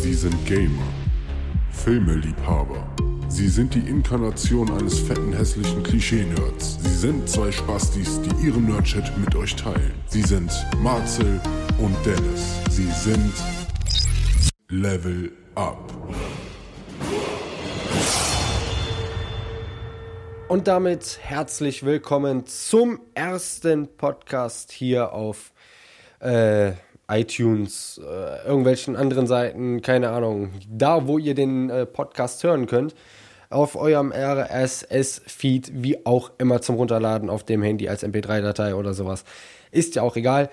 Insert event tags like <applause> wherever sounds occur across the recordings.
Sie sind Gamer, Filmeliebhaber. Sie sind die Inkarnation eines fetten hässlichen Klischee-Nerds. Sie sind zwei Spastis, die ihren Nerdchat mit euch teilen. Sie sind Marcel und Dennis. Sie sind Level Up. Und damit herzlich willkommen zum ersten Podcast hier auf äh, iTunes, äh, irgendwelchen anderen Seiten, keine Ahnung, da wo ihr den äh, Podcast hören könnt, auf eurem RSS-Feed, wie auch immer zum Runterladen auf dem Handy als MP3-Datei oder sowas. Ist ja auch egal.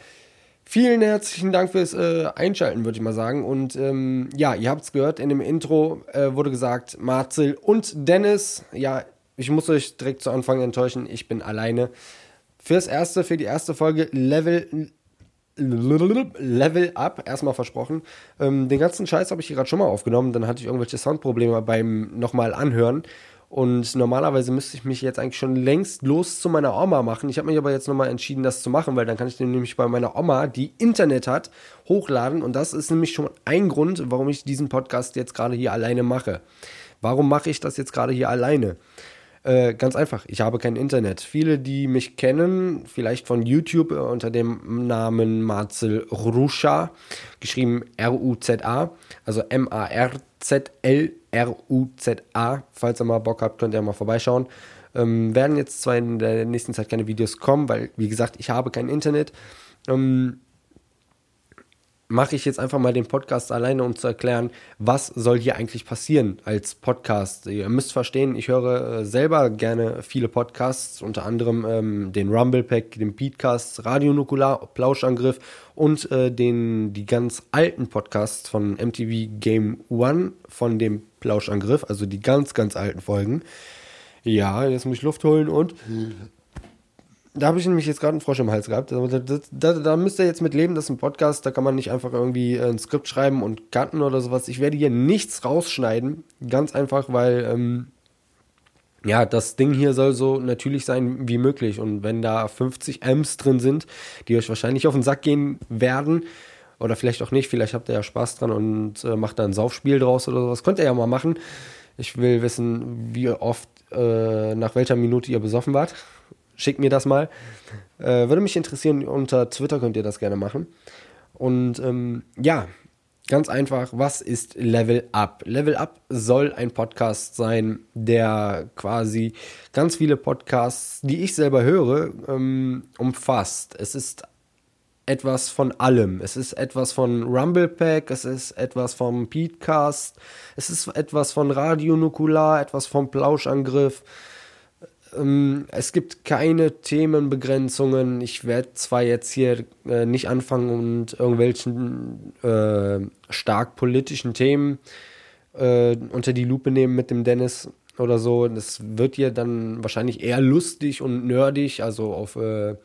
Vielen herzlichen Dank fürs äh, Einschalten, würde ich mal sagen. Und ähm, ja, ihr habt es gehört, in dem Intro äh, wurde gesagt, Marcel und Dennis, ja, ich muss euch direkt zu Anfang enttäuschen, ich bin alleine. Fürs erste, für die erste Folge Level Level Up, erstmal versprochen. Ähm, den ganzen Scheiß habe ich hier gerade schon mal aufgenommen, dann hatte ich irgendwelche Soundprobleme beim nochmal anhören. Und normalerweise müsste ich mich jetzt eigentlich schon längst los zu meiner Oma machen. Ich habe mich aber jetzt nochmal entschieden, das zu machen, weil dann kann ich den nämlich bei meiner Oma, die Internet hat, hochladen. Und das ist nämlich schon ein Grund, warum ich diesen Podcast jetzt gerade hier alleine mache. Warum mache ich das jetzt gerade hier alleine? Äh, ganz einfach, ich habe kein Internet. Viele, die mich kennen, vielleicht von YouTube äh, unter dem Namen Marcel Ruscha, geschrieben R-U-Z-A, also M-A-R-Z-L-R-U-Z-A. Falls ihr mal Bock habt, könnt ihr mal vorbeischauen. Ähm, werden jetzt zwar in der nächsten Zeit keine Videos kommen, weil, wie gesagt, ich habe kein Internet. Ähm, mache ich jetzt einfach mal den Podcast alleine, um zu erklären, was soll hier eigentlich passieren als Podcast. Ihr müsst verstehen, ich höre äh, selber gerne viele Podcasts, unter anderem ähm, den Rumble Pack, den Beatcast, Radio Nukular, Plauschangriff und äh, den, die ganz alten Podcasts von MTV Game One von dem Plauschangriff, also die ganz, ganz alten Folgen. Ja, jetzt muss ich Luft holen und da habe ich nämlich jetzt gerade einen Frosch im Hals gehabt. Da, da, da, da, müsst ihr jetzt mit leben, das ist ein Podcast, da kann man nicht einfach irgendwie ein Skript schreiben und cutten oder sowas. Ich werde hier nichts rausschneiden. Ganz einfach, weil, ähm, ja, das Ding hier soll so natürlich sein wie möglich. Und wenn da 50 Amps drin sind, die euch wahrscheinlich auf den Sack gehen werden, oder vielleicht auch nicht, vielleicht habt ihr ja Spaß dran und äh, macht da ein Saufspiel draus oder sowas, könnt ihr ja mal machen. Ich will wissen, wie oft, äh, nach welcher Minute ihr besoffen wart schickt mir das mal. Äh, würde mich interessieren, unter Twitter könnt ihr das gerne machen. Und ähm, ja, ganz einfach, was ist Level Up? Level Up soll ein Podcast sein, der quasi ganz viele Podcasts, die ich selber höre, ähm, umfasst. Es ist etwas von allem. Es ist etwas von Rumblepack, es ist etwas vom Petecast, es ist etwas von Radio Nukular, etwas vom Plauschangriff ähm, es gibt keine Themenbegrenzungen. Ich werde zwar jetzt hier äh, nicht anfangen und irgendwelchen äh, stark politischen Themen äh, unter die Lupe nehmen mit dem Dennis oder so. Das wird hier dann wahrscheinlich eher lustig und nerdig, also auf, äh,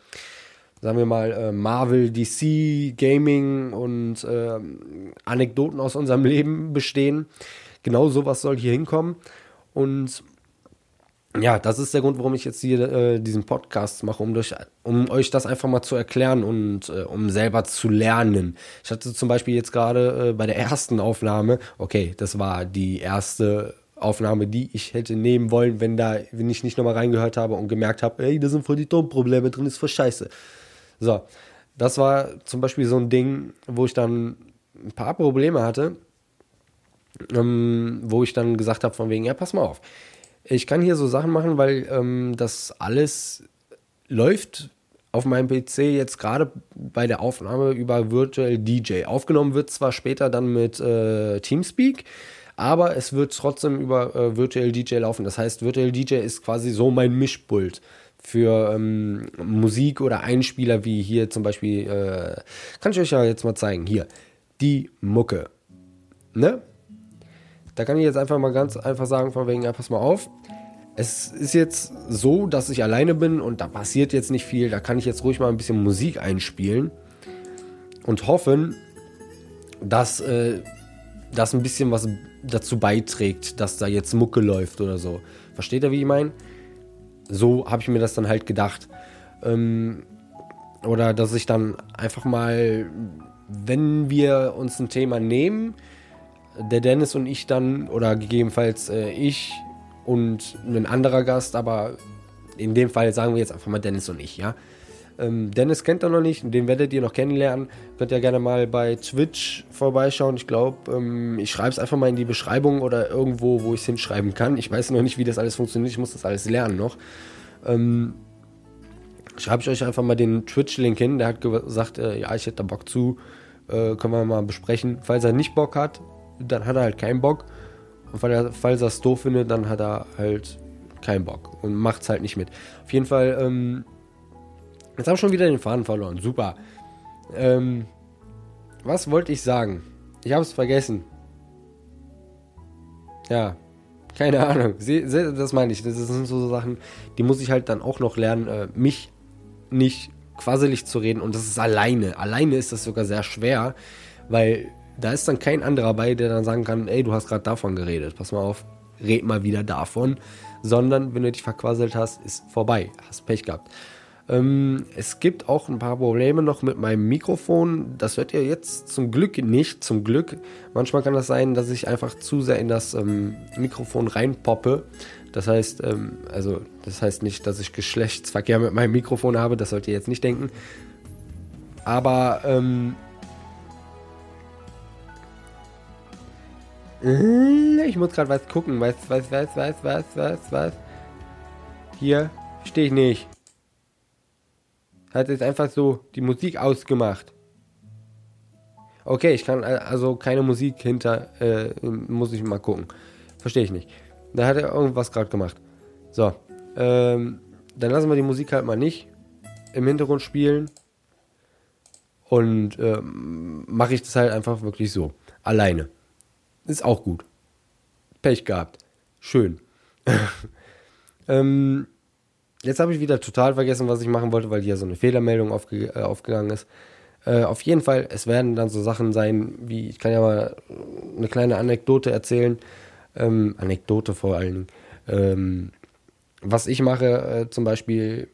sagen wir mal, äh, Marvel, DC, Gaming und äh, Anekdoten aus unserem <laughs> Leben bestehen. Genau sowas soll hier hinkommen. Und ja, das ist der Grund, warum ich jetzt hier äh, diesen Podcast mache, um, durch, um euch das einfach mal zu erklären und äh, um selber zu lernen. Ich hatte zum Beispiel jetzt gerade äh, bei der ersten Aufnahme, okay, das war die erste Aufnahme, die ich hätte nehmen wollen, wenn da, wenn ich nicht nochmal reingehört habe und gemerkt habe, ey, da sind voll die Tonprobleme drin, ist voll scheiße. So, das war zum Beispiel so ein Ding, wo ich dann ein paar Probleme hatte, ähm, wo ich dann gesagt habe, von wegen, ja, pass mal auf ich kann hier so Sachen machen, weil ähm, das alles läuft auf meinem PC jetzt gerade bei der Aufnahme über Virtual DJ. Aufgenommen wird zwar später dann mit äh, Teamspeak, aber es wird trotzdem über äh, Virtual DJ laufen. Das heißt, Virtual DJ ist quasi so mein Mischpult für ähm, Musik oder Einspieler, wie hier zum Beispiel, äh, kann ich euch ja jetzt mal zeigen, hier, die Mucke. Ne? Da kann ich jetzt einfach mal ganz einfach sagen, von wegen, ja, pass mal auf. Es ist jetzt so, dass ich alleine bin und da passiert jetzt nicht viel. Da kann ich jetzt ruhig mal ein bisschen Musik einspielen und hoffen, dass äh, das ein bisschen was dazu beiträgt, dass da jetzt Mucke läuft oder so. Versteht ihr, wie ich meine? So habe ich mir das dann halt gedacht. Ähm, oder dass ich dann einfach mal, wenn wir uns ein Thema nehmen, der Dennis und ich dann, oder gegebenenfalls äh, ich und ein anderer Gast, aber in dem Fall sagen wir jetzt einfach mal Dennis und ich, ja. Ähm, Dennis kennt er noch nicht, den werdet ihr noch kennenlernen. Könnt ihr gerne mal bei Twitch vorbeischauen. Ich glaube, ähm, ich schreibe es einfach mal in die Beschreibung oder irgendwo, wo ich es hinschreiben kann. Ich weiß noch nicht, wie das alles funktioniert. Ich muss das alles lernen noch. Ähm, schreibe ich euch einfach mal den Twitch-Link hin. Der hat gesagt, äh, ja, ich hätte da Bock zu. Äh, können wir mal besprechen. Falls er nicht Bock hat, dann hat er halt keinen Bock. Und falls er es doof findet, dann hat er halt keinen Bock und macht es halt nicht mit. Auf jeden Fall, ähm, jetzt habe ich schon wieder den Faden verloren. Super. Ähm, was wollte ich sagen? Ich habe es vergessen. Ja, keine Ahnung. Das meine ich. Das sind so Sachen, die muss ich halt dann auch noch lernen, äh, mich nicht quasselig zu reden. Und das ist alleine. Alleine ist das sogar sehr schwer, weil da ist dann kein anderer bei, der dann sagen kann, ey, du hast gerade davon geredet. Pass mal auf, red mal wieder davon sondern wenn du dich verquasselt hast, ist vorbei. Hast Pech gehabt. Ähm, es gibt auch ein paar Probleme noch mit meinem Mikrofon. Das hört ihr jetzt zum Glück nicht. Zum Glück. Manchmal kann das sein, dass ich einfach zu sehr in das ähm, Mikrofon reinpoppe. Das heißt, ähm, also, das heißt nicht, dass ich Geschlechtsverkehr mit meinem Mikrofon habe. Das sollt ihr jetzt nicht denken. Aber, ähm, ich muss gerade was gucken. Was, was, was, was, was, was, was. Hier stehe ich nicht. Hat jetzt einfach so die Musik ausgemacht. Okay, ich kann also keine Musik hinter, äh, muss ich mal gucken. Verstehe ich nicht. Da hat er irgendwas gerade gemacht. So, ähm, dann lassen wir die Musik halt mal nicht im Hintergrund spielen. Und ähm, mache ich das halt einfach wirklich so. Alleine. Ist auch gut. Pech gehabt. Schön. <laughs> ähm, jetzt habe ich wieder total vergessen, was ich machen wollte, weil hier so eine Fehlermeldung aufge äh, aufgegangen ist. Äh, auf jeden Fall, es werden dann so Sachen sein, wie, ich kann ja mal eine kleine Anekdote erzählen. Ähm, Anekdote vor allen Dingen. Ähm, was ich mache, äh, zum Beispiel,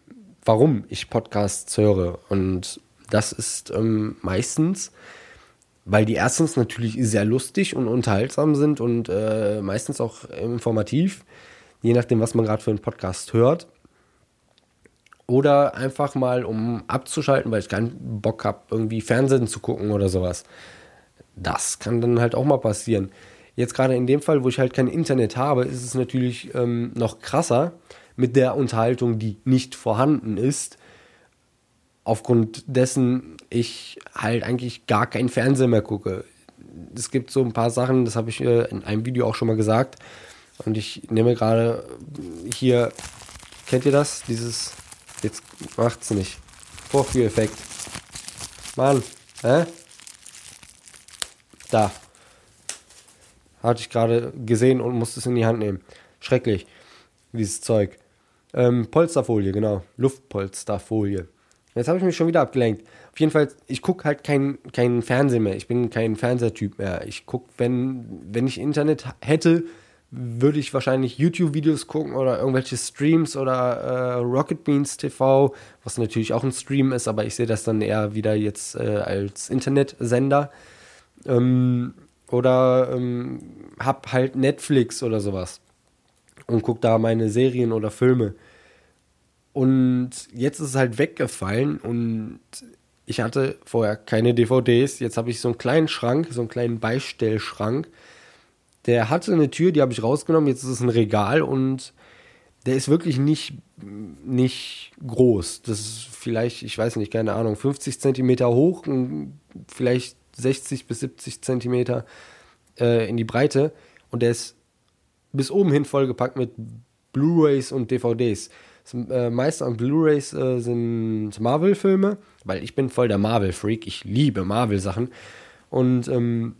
warum ich Podcasts höre. Und das ist ähm, meistens, weil die erstens natürlich sehr lustig und unterhaltsam sind und äh, meistens auch informativ, je nachdem, was man gerade für einen Podcast hört. Oder einfach mal, um abzuschalten, weil ich keinen Bock habe, irgendwie Fernsehen zu gucken oder sowas. Das kann dann halt auch mal passieren. Jetzt gerade in dem Fall, wo ich halt kein Internet habe, ist es natürlich ähm, noch krasser mit der Unterhaltung, die nicht vorhanden ist aufgrund dessen ich halt eigentlich gar keinen Fernseher mehr gucke. Es gibt so ein paar Sachen, das habe ich in einem Video auch schon mal gesagt. Und ich nehme gerade hier, kennt ihr das? Dieses, jetzt macht's nicht. Vorführeffekt. Mann, hä? Da. Hatte ich gerade gesehen und musste es in die Hand nehmen. Schrecklich, dieses Zeug. Ähm, Polsterfolie, genau. Luftpolsterfolie. Jetzt habe ich mich schon wieder abgelenkt. Auf jeden Fall, ich gucke halt keinen kein Fernsehen mehr. Ich bin kein Fernsehtyp mehr. Ich gucke, wenn, wenn ich Internet hätte, würde ich wahrscheinlich YouTube-Videos gucken oder irgendwelche Streams oder äh, Rocket Beans TV, was natürlich auch ein Stream ist, aber ich sehe das dann eher wieder jetzt äh, als Internetsender. Ähm, oder ähm, hab halt Netflix oder sowas und gucke da meine Serien oder Filme. Und jetzt ist es halt weggefallen und ich hatte vorher keine DVDs. Jetzt habe ich so einen kleinen Schrank, so einen kleinen Beistellschrank. Der hatte eine Tür, die habe ich rausgenommen. Jetzt ist es ein Regal und der ist wirklich nicht, nicht groß. Das ist vielleicht, ich weiß nicht, keine Ahnung, 50 Zentimeter hoch und vielleicht 60 bis 70 Zentimeter äh, in die Breite. Und der ist bis oben hin vollgepackt mit Blu-rays und DVDs. Äh, meiste an Blu-rays äh, sind Marvel-Filme, weil ich bin voll der Marvel-Freak. Ich liebe Marvel-Sachen. Und ähm,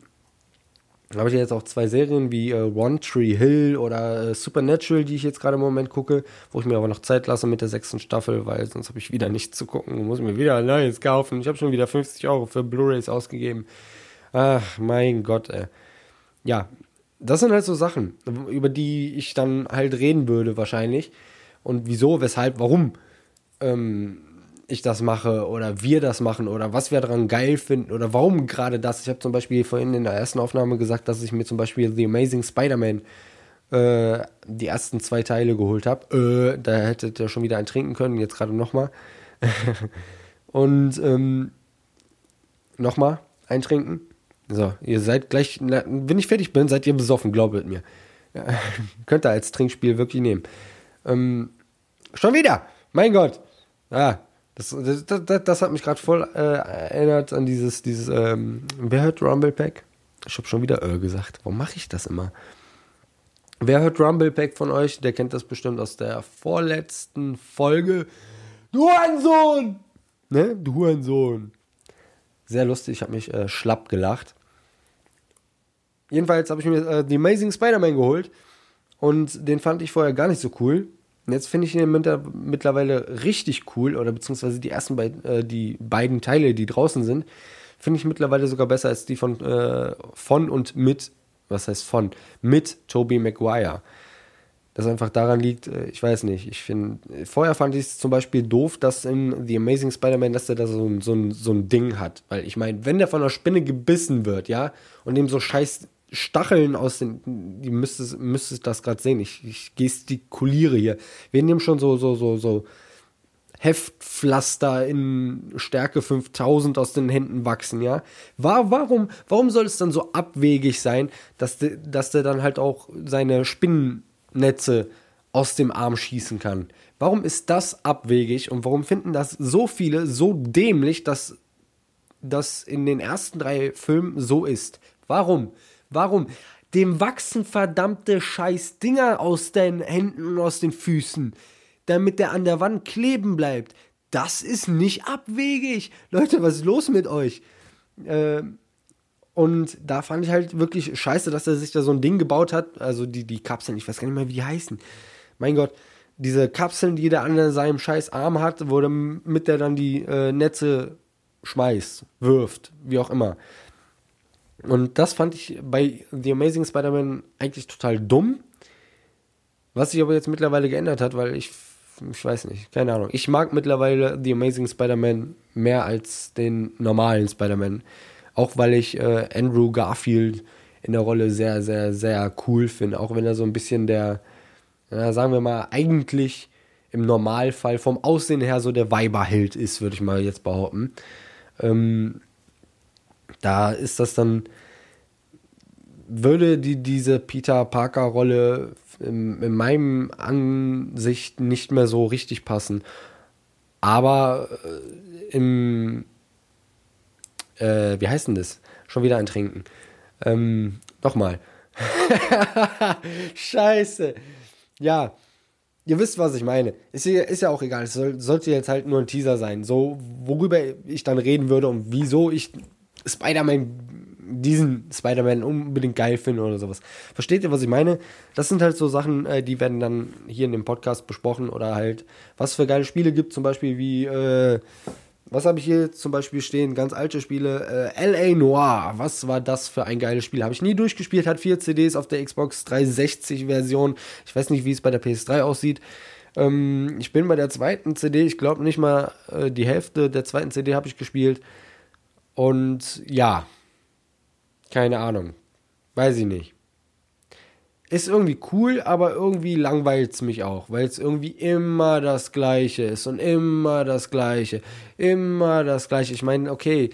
habe ich jetzt auch zwei Serien wie äh, One Tree Hill oder äh, Supernatural, die ich jetzt gerade im Moment gucke, wo ich mir aber noch Zeit lasse mit der sechsten Staffel, weil sonst habe ich wieder nichts zu gucken muss mir wieder neues kaufen. Ich habe schon wieder 50 Euro für Blu-rays ausgegeben. Ach, mein Gott, ey. Ja, das sind halt so Sachen, über die ich dann halt reden würde wahrscheinlich und wieso, weshalb, warum. Ähm, ich das mache oder wir das machen oder was wir daran geil finden oder warum gerade das. Ich habe zum Beispiel vorhin in der ersten Aufnahme gesagt, dass ich mir zum Beispiel The Amazing Spider-Man äh, die ersten zwei Teile geholt habe. Äh, da hättet ihr schon wieder ein trinken können, jetzt gerade nochmal. <laughs> Und ähm, nochmal eintrinken. So, ihr seid gleich, na, wenn ich fertig bin, seid ihr besoffen, glaubet mir. Ja, <laughs> könnt ihr als Trinkspiel wirklich nehmen. Ähm, schon wieder! Mein Gott! Ah, das, das, das, das hat mich gerade voll äh, erinnert an dieses, dieses, ähm, wer hört Rumble Pack? Ich habe schon wieder äh gesagt. Warum mache ich das immer? Wer hört Rumble Pack von euch? Der kennt das bestimmt aus der vorletzten Folge. Du Hurensohn! Ne? Du Hurensohn. Sehr lustig, ich habe mich äh, schlapp gelacht. Jedenfalls habe ich mir äh, The Amazing Spider-Man geholt und den fand ich vorher gar nicht so cool. Und jetzt finde ich ihn mittlerweile richtig cool, oder beziehungsweise die ersten beiden, äh, die beiden Teile, die draußen sind, finde ich mittlerweile sogar besser als die von, äh, von und mit, was heißt von, mit Tobey Maguire. Das einfach daran liegt, äh, ich weiß nicht, ich finde, vorher fand ich es zum Beispiel doof, dass in The Amazing Spider-Man, dass der da so, so, so ein Ding hat. Weil ich meine, wenn der von einer Spinne gebissen wird, ja, und dem so scheiß Stacheln aus den, die müsstest, müsstest das gerade sehen. Ich, ich gestikuliere hier. Wir nehmen schon so, so, so, so Heftpflaster in Stärke 5000 aus den Händen wachsen, ja. War, warum, warum soll es dann so abwegig sein, dass, de, dass der dann halt auch seine Spinnennetze aus dem Arm schießen kann? Warum ist das abwegig und warum finden das so viele so dämlich, dass das in den ersten drei Filmen so ist? Warum? Warum? Dem wachsen verdammte scheiß Dinger aus den Händen und aus den Füßen, damit der an der Wand kleben bleibt. Das ist nicht abwegig. Leute, was ist los mit euch? Äh, und da fand ich halt wirklich scheiße, dass er sich da so ein Ding gebaut hat. Also die, die Kapseln, ich weiß gar nicht mehr, wie die heißen. Mein Gott, diese Kapseln, die der an seinem scheiß Arm hat, wo der, mit der dann die äh, Netze schmeißt, wirft, wie auch immer. Und das fand ich bei The Amazing Spider-Man eigentlich total dumm. Was sich aber jetzt mittlerweile geändert hat, weil ich, ich weiß nicht, keine Ahnung. Ich mag mittlerweile The Amazing Spider-Man mehr als den normalen Spider-Man. Auch weil ich äh, Andrew Garfield in der Rolle sehr, sehr, sehr cool finde. Auch wenn er so ein bisschen der, ja, sagen wir mal, eigentlich im Normalfall vom Aussehen her so der Weiberheld ist, würde ich mal jetzt behaupten. Ähm, da ist das dann, würde die, diese Peter Parker-Rolle in, in meinem Ansicht nicht mehr so richtig passen. Aber äh, im, äh, wie heißt denn das? Schon wieder ein Trinken. Ähm, nochmal. <laughs> Scheiße. Ja, ihr wisst, was ich meine. Ist, ist ja auch egal. Es soll, sollte jetzt halt nur ein Teaser sein. So, worüber ich dann reden würde und wieso ich Spider-Man, diesen Spider-Man unbedingt geil finde oder sowas. Versteht ihr, was ich meine? Das sind halt so Sachen, äh, die werden dann hier in dem Podcast besprochen oder halt, was für geile Spiele gibt, zum Beispiel wie, äh, was habe ich hier zum Beispiel stehen? Ganz alte Spiele. Äh, L.A. Noir. Was war das für ein geiles Spiel? Habe ich nie durchgespielt. Hat vier CDs auf der Xbox 360 Version. Ich weiß nicht, wie es bei der PS3 aussieht. Ähm, ich bin bei der zweiten CD. Ich glaube nicht mal äh, die Hälfte der zweiten CD habe ich gespielt. Und ja, keine Ahnung. Weiß ich nicht. Ist irgendwie cool, aber irgendwie langweilt es mich auch, weil es irgendwie immer das Gleiche ist und immer das Gleiche. Immer das Gleiche. Ich meine, okay,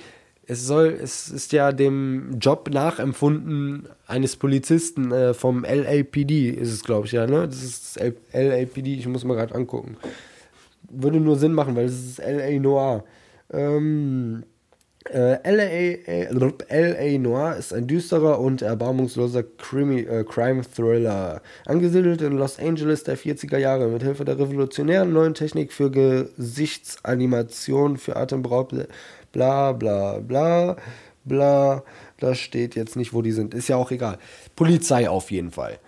es soll, es ist ja dem Job nachempfunden eines Polizisten äh, vom LAPD, ist es, glaube ich, ja, ne? Das ist das LAPD, ich muss mal gerade angucken. Würde nur Sinn machen, weil es ist LA Noir. Ähm, äh, L.A. Noir ist ein düsterer und erbarmungsloser Crimi, äh, Crime-Thriller. Angesiedelt in Los Angeles der 40er Jahre mit Hilfe der revolutionären neuen Technik für Gesichtsanimation, für Atemberaub, bla bla bla bla. Da steht jetzt nicht, wo die sind. Ist ja auch egal. Polizei auf jeden Fall.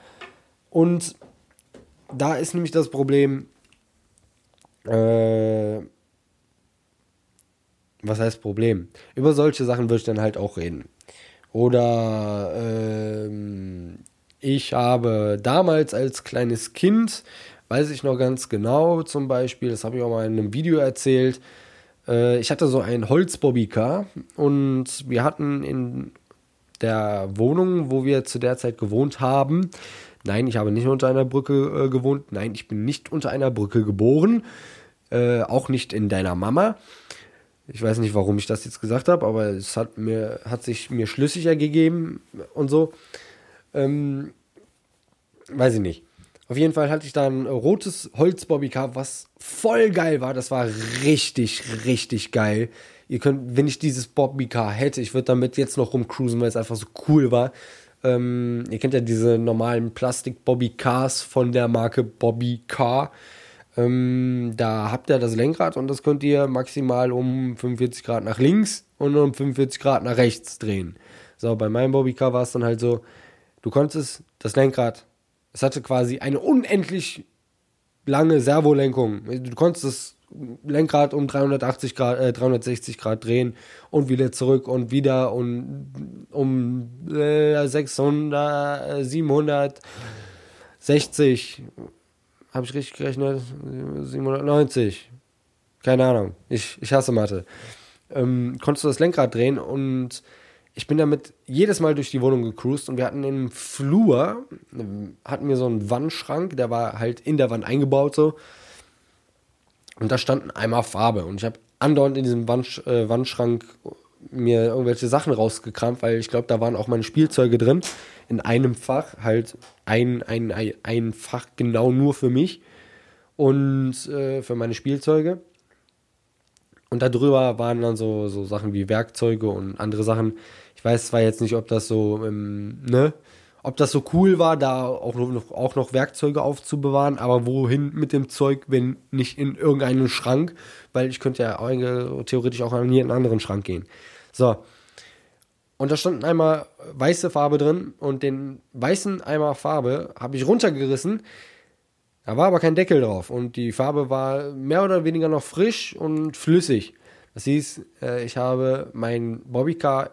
Und da ist nämlich das Problem, äh, was heißt Problem? Über solche Sachen würde ich dann halt auch reden. Oder ähm, ich habe damals als kleines Kind, weiß ich noch ganz genau zum Beispiel, das habe ich auch mal in einem Video erzählt, Äh, ich hatte so ein Holz-Bobbycar und wir hatten in der Wohnung, wo wir zu der Zeit gewohnt haben, nein, ich habe nicht unter einer Brücke äh, gewohnt, nein, ich bin nicht unter einer Brücke geboren, äh, auch nicht in deiner Mama. Ich weiß nicht, warum ich das jetzt gesagt habe, aber es hat mir hat sich mir schlüssiger gegeben und so. Ähm, weiß ich nicht. Auf jeden Fall hatte ich da ein rotes Holz-Bobbycar, was voll geil war. Das war richtig, richtig geil. Ihr könnt, wenn ich dieses Bobbycar hätte, ich würde damit jetzt noch rumcruisen, weil es einfach so cool war. Ähm, ihr kennt ja diese normalen Plastik-Bobbycars von der Marke Bobbycar. Ähm, da habt ihr das Lenkrad und das könnt ihr maximal um 45 Grad nach links und um 45 Grad nach rechts drehen. So, bei meinem Bobbycar war es dann halt so, du konntest das Lenkrad, es hatte quasi eine unendlich lange Servolenkung. Du konntest das Lenkrad um 380 Grad, äh, 360 Grad drehen und wieder zurück und wieder und um äh, 600, 760 habe ich richtig gerechnet? 790. Keine Ahnung. Ich, ich hasse Mathe. Ähm, konntest du das Lenkrad drehen und ich bin damit jedes Mal durch die Wohnung gecruised und wir hatten im Flur, hatten wir so einen Wandschrank, der war halt in der Wand eingebaut so. Und da standen einmal Farbe und ich habe andauernd in diesem Wand, äh, Wandschrank mir irgendwelche Sachen rausgekramt, weil ich glaube, da waren auch meine Spielzeuge drin in einem Fach, halt ein, ein, ein, ein Fach genau nur für mich und äh, für meine Spielzeuge. Und darüber waren dann so, so Sachen wie Werkzeuge und andere Sachen. Ich weiß zwar jetzt nicht, ob das so, ähm, ne, ob das so cool war, da auch noch, auch noch Werkzeuge aufzubewahren, aber wohin mit dem Zeug, wenn nicht in irgendeinen Schrank, weil ich könnte ja theoretisch auch an jeden anderen Schrank gehen. So, und da stand einmal weiße Farbe drin und den weißen Eimer Farbe habe ich runtergerissen. Da war aber kein Deckel drauf und die Farbe war mehr oder weniger noch frisch und flüssig. Das hieß, äh, ich habe mein Bobbycar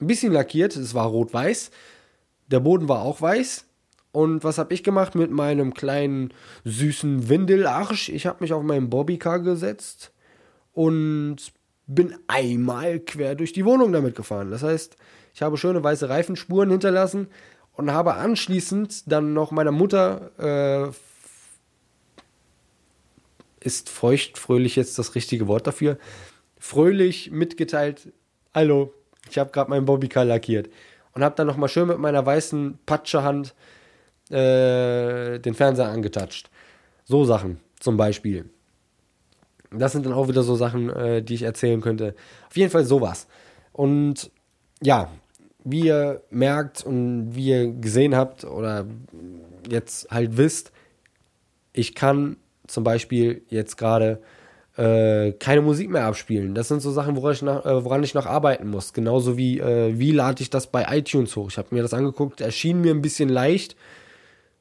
ein bisschen lackiert. Es war rot-weiß. Der Boden war auch weiß. Und was habe ich gemacht mit meinem kleinen süßen Windelarsch? Ich habe mich auf meinen Bobbycar gesetzt und bin einmal quer durch die Wohnung damit gefahren. Das heißt, ich habe schöne weiße Reifenspuren hinterlassen und habe anschließend dann noch meiner Mutter äh, ist feucht, fröhlich jetzt das richtige Wort dafür, fröhlich mitgeteilt, hallo, ich habe gerade meinen Bobbycar lackiert und habe dann nochmal schön mit meiner weißen Patschehand äh, den Fernseher angetatscht. So Sachen zum Beispiel. Das sind dann auch wieder so Sachen, äh, die ich erzählen könnte. Auf jeden Fall sowas. Und ja, wie ihr merkt und wie ihr gesehen habt oder jetzt halt wisst, ich kann zum Beispiel jetzt gerade äh, keine Musik mehr abspielen. Das sind so Sachen, woran ich noch, äh, woran ich noch arbeiten muss. Genauso wie, äh, wie lade ich das bei iTunes hoch. Ich habe mir das angeguckt, erschien mir ein bisschen leicht.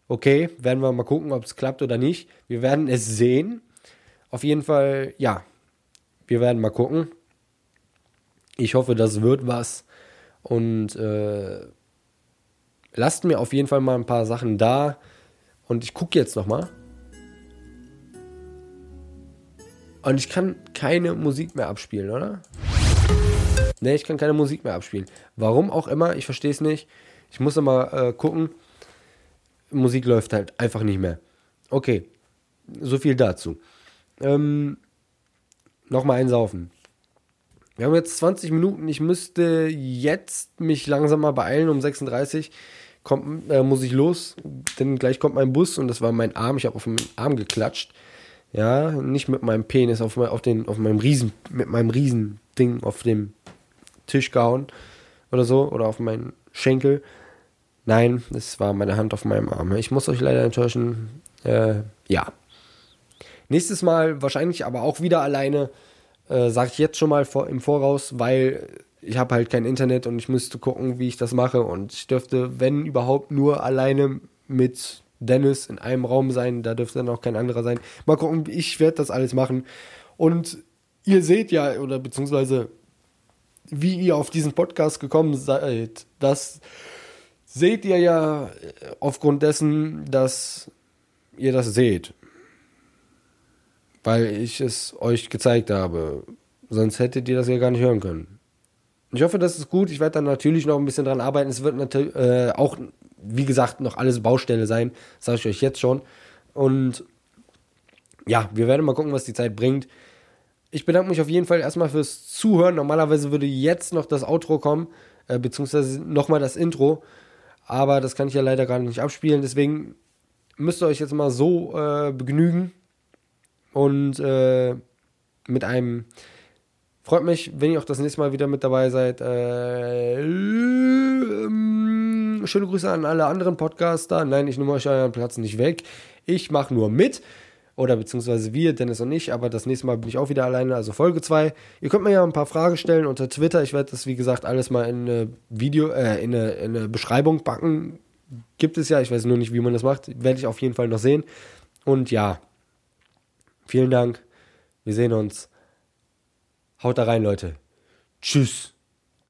Okay, werden wir mal gucken, ob es klappt oder nicht. Wir werden es sehen. Auf jeden Fall, ja, wir werden mal gucken. Ich hoffe, das wird was. Und äh, lasst mir auf jeden Fall mal ein paar Sachen da. Und ich gucke jetzt nochmal. Und ich kann keine Musik mehr abspielen, oder? Ne, ich kann keine Musik mehr abspielen. Warum auch immer, ich verstehe es nicht. Ich muss immer äh, gucken. Musik läuft halt einfach nicht mehr. Okay, so viel dazu. Ähm, Nochmal einsaufen. Wir haben jetzt 20 Minuten. Ich müsste jetzt mich langsam mal beeilen. Um 36 kommt, äh, muss ich los, denn gleich kommt mein Bus und das war mein Arm. Ich habe auf meinen Arm geklatscht. Ja, nicht mit meinem Penis auf, auf, den, auf meinem Riesen, mit meinem Riesending auf dem Tisch gehauen oder so oder auf meinen Schenkel. Nein, es war meine Hand auf meinem Arm. Ich muss euch leider enttäuschen. Äh, ja, Nächstes Mal wahrscheinlich aber auch wieder alleine, äh, sage ich jetzt schon mal vor, im Voraus, weil ich habe halt kein Internet und ich müsste gucken, wie ich das mache. Und ich dürfte, wenn überhaupt, nur alleine mit Dennis in einem Raum sein. Da dürfte dann auch kein anderer sein. Mal gucken, ich werde das alles machen. Und ihr seht ja, oder beziehungsweise wie ihr auf diesen Podcast gekommen seid, das seht ihr ja aufgrund dessen, dass ihr das seht weil ich es euch gezeigt habe. Sonst hättet ihr das ja gar nicht hören können. Ich hoffe, das ist gut. Ich werde dann natürlich noch ein bisschen dran arbeiten. Es wird natürlich äh, auch, wie gesagt, noch alles Baustelle sein. Sage ich euch jetzt schon. Und ja, wir werden mal gucken, was die Zeit bringt. Ich bedanke mich auf jeden Fall erstmal fürs Zuhören. Normalerweise würde jetzt noch das Outro kommen, äh, beziehungsweise nochmal das Intro. Aber das kann ich ja leider gerade nicht abspielen. Deswegen müsst ihr euch jetzt mal so äh, begnügen. Und äh, mit einem. Freut mich, wenn ihr auch das nächste Mal wieder mit dabei seid. Äh, ähm, schöne Grüße an alle anderen Podcaster. Nein, ich nehme euch euren Platz nicht weg. Ich mache nur mit oder beziehungsweise wir, Dennis und ich, aber das nächste Mal bin ich auch wieder alleine, also Folge 2. Ihr könnt mir ja ein paar Fragen stellen unter Twitter. Ich werde das, wie gesagt, alles mal in eine Video, äh, in eine, in eine Beschreibung packen. Gibt es ja, ich weiß nur nicht, wie man das macht. Werde ich auf jeden Fall noch sehen. Und ja, vielen Dank. Wir sehen uns. Haut da rein, Leute. Tschüss.